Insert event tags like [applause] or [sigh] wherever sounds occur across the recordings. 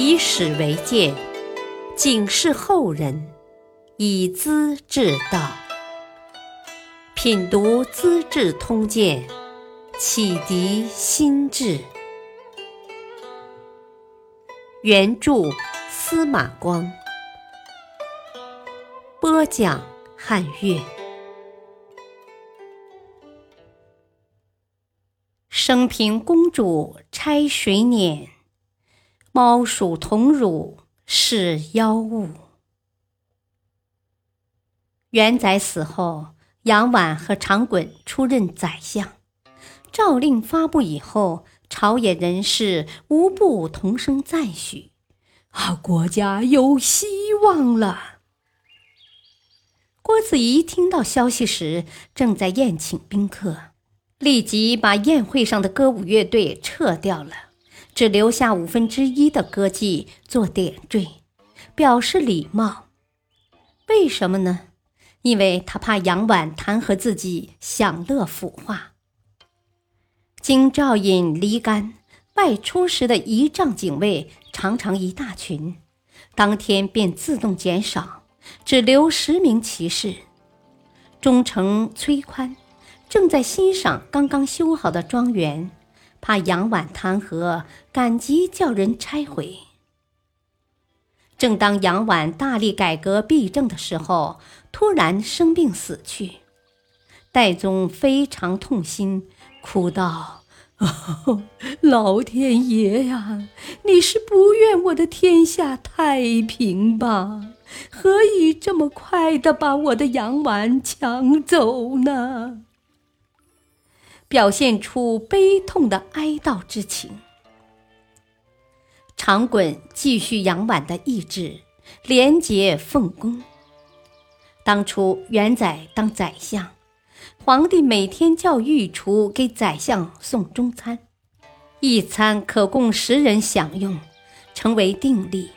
以史为鉴，警示后人，以资治道。品读《资治通鉴》，启迪心智。原著司马光，播讲汉乐。生平公主拆水碾，猫鼠同乳是妖物。元载死后。杨婉和长衮出任宰相，诏令发布以后，朝野人士无不同声赞许：“啊，国家有希望了。”郭子仪听到消息时，正在宴请宾客，立即把宴会上的歌舞乐队撤掉了，只留下五分之一的歌妓做点缀，表示礼貌。为什么呢？因为他怕杨婉弹劾自己享乐腐化。京兆尹离干外出时的仪仗警卫常常一大群，当天便自动减少，只留十名骑士。忠诚崔宽正在欣赏刚刚修好的庄园，怕杨婉弹劾，赶急叫人拆毁。正当杨婉大力改革弊政的时候，突然生病死去。戴宗非常痛心，哭道：“ [laughs] 老天爷呀，你是不愿我的天下太平吧？何以这么快的把我的杨婉抢走呢？”表现出悲痛的哀悼之情。长衮继续杨婉的意志，廉洁奉公。当初元载当宰相，皇帝每天叫御厨给宰相送中餐，一餐可供十人享用，成为定例。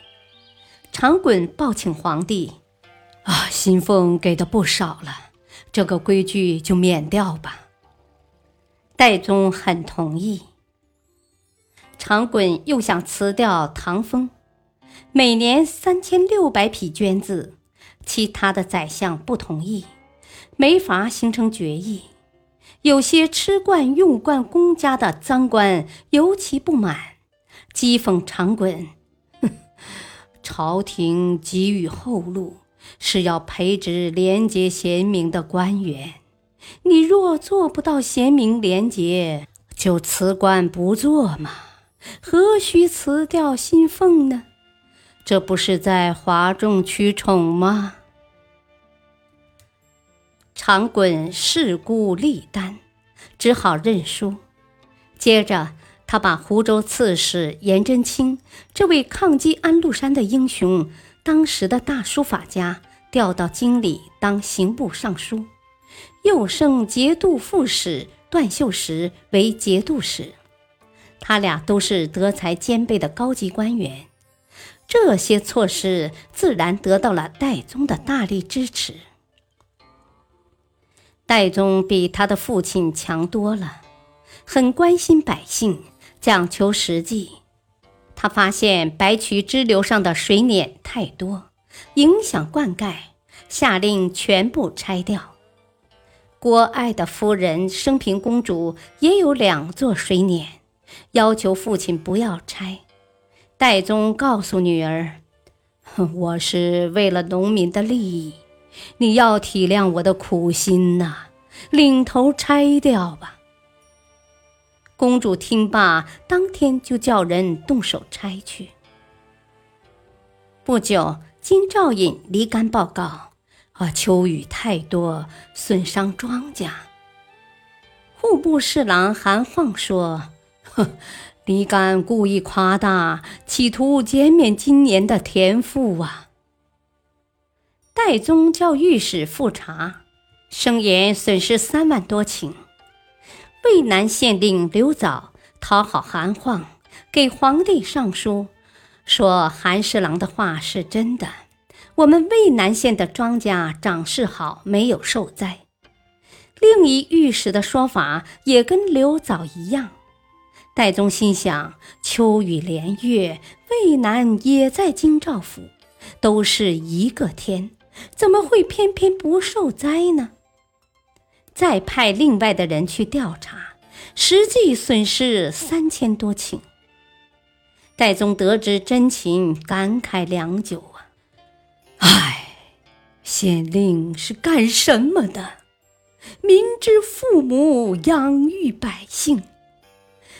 长衮报请皇帝：“啊，薪俸给的不少了，这个规矩就免掉吧。”代宗很同意。长衮又想辞掉唐风，每年三千六百匹绢子，其他的宰相不同意，没法形成决议。有些吃惯用惯公家的赃官尤其不满，讥讽长衮：“ [laughs] 朝廷给予后路，是要培植廉洁贤明的官员。你若做不到贤明廉洁，就辞官不做嘛。”何须辞掉新俸呢？这不是在哗众取宠吗？长衮势孤力单，只好认输。接着，他把湖州刺史颜真卿这位抗击安禄山的英雄、当时的大书法家调到京里当刑部尚书，又升节度副使段秀实为节度使。他俩都是德才兼备的高级官员，这些措施自然得到了戴宗的大力支持。戴宗比他的父亲强多了，很关心百姓，讲求实际。他发现白渠支流上的水碾太多，影响灌溉，下令全部拆掉。郭爱的夫人升平公主也有两座水碾。要求父亲不要拆。戴宗告诉女儿：“我是为了农民的利益，你要体谅我的苦心呐，领头拆掉吧。”公主听罢，当天就叫人动手拆去。不久，金兆尹离干报告：“啊，秋雨太多，损伤庄稼。”户部侍郎韩晃说。哼，李干故意夸大，企图减免今年的田赋啊！代宗叫御史复查，声言损失三万多顷。渭南县令刘藻讨好韩晃，给皇帝上书，说韩侍郎的话是真的，我们渭南县的庄稼长势好，没有受灾。另一御史的说法也跟刘藻一样。戴宗心想：秋雨连月，渭南也在京兆府，都是一个天，怎么会偏偏不受灾呢？再派另外的人去调查，实际损失三千多顷。戴宗得知真情，感慨良久！唉，县令是干什么的？明知父母养育百姓。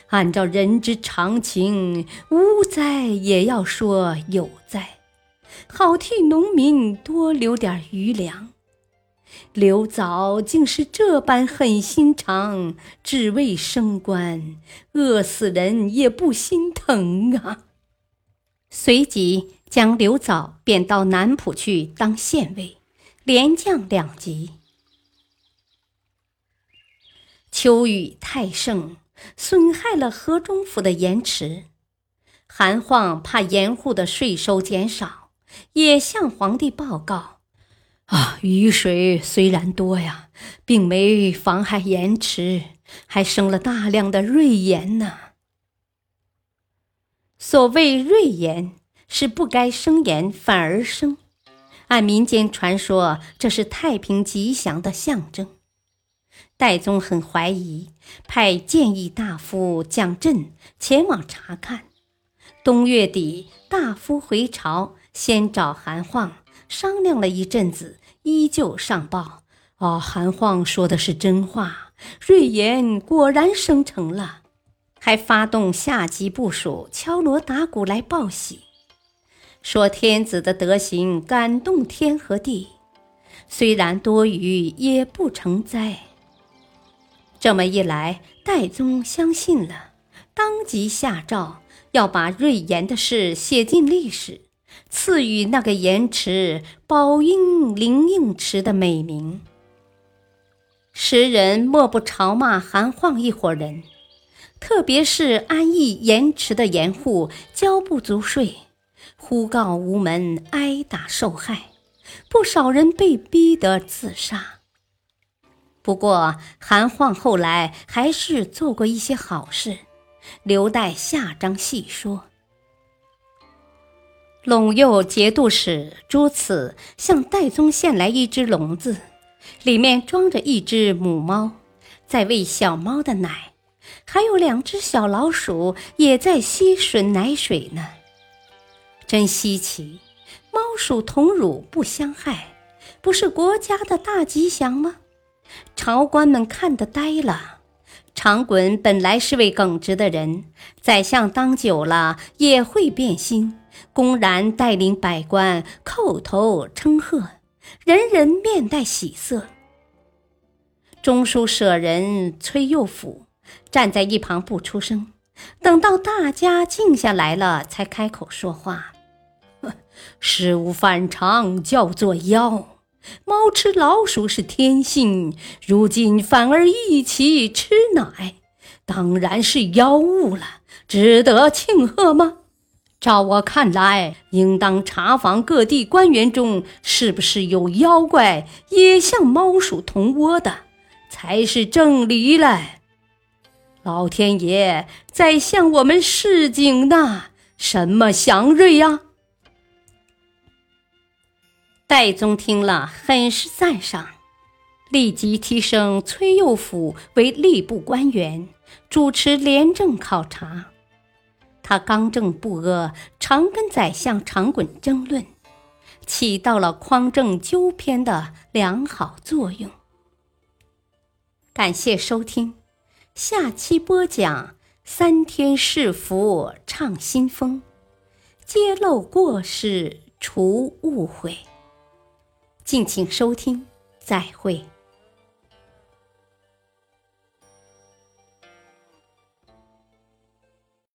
按照人之常情，无灾也要说有灾，好替农民多留点余粮。刘藻竟是这般狠心肠，只为升官，饿死人也不心疼啊！随即将刘藻贬到南浦去当县尉，连降两级。秋雨太盛。损害了河中府的盐池，韩晃怕盐户的税收减少，也向皇帝报告：啊，雨水虽然多呀，并没妨害盐池，还生了大量的瑞盐呢。所谓瑞盐，是不该生盐反而生，按民间传说，这是太平吉祥的象征。戴宗很怀疑，派谏议大夫蒋震前往查看。冬月底，大夫回朝，先找韩晃商量了一阵子，依旧上报：哦，韩晃说的是真话，瑞岩果然生成了，还发动下级部署敲锣打鼓来报喜，说天子的德行感动天和地，虽然多雨，也不成灾。这么一来，戴宗相信了，当即下诏要把瑞岩的事写进历史，赐予那个盐池“宝应灵应池”的美名。时人莫不嘲骂韩晃一伙人，特别是安邑盐池的盐户交不足税，呼告无门，挨打受害，不少人被逼得自杀。不过，韩晃后来还是做过一些好事，留待下章细说。陇右节度使朱此向戴宗献来一只笼子，里面装着一只母猫，在喂小猫的奶，还有两只小老鼠也在吸吮奶水呢。真稀奇，猫鼠同乳不相害，不是国家的大吉祥吗？朝官们看得呆了。长衮本来是位耿直的人，宰相当久了也会变心，公然带领百官叩头称贺，人人面带喜色。中书舍人崔佑甫站在一旁不出声，等到大家静下来了，才开口说话：“ [laughs] 事物反常，叫做妖。”猫吃老鼠是天性，如今反而一起吃奶，当然是妖物了，值得庆贺吗？照我看来，应当查访各地官员中是不是有妖怪也像猫鼠同窝的，才是正理嘞。老天爷在向我们示警呢，什么祥瑞呀？戴宗听了，很是赞赏，立即提升崔佑甫为吏部官员，主持廉政考察。他刚正不阿，常跟宰相长衮争论，起到了匡正纠偏的良好作用。感谢收听，下期播讲三天是福唱新风，揭露过失除误会。敬请收听，再会。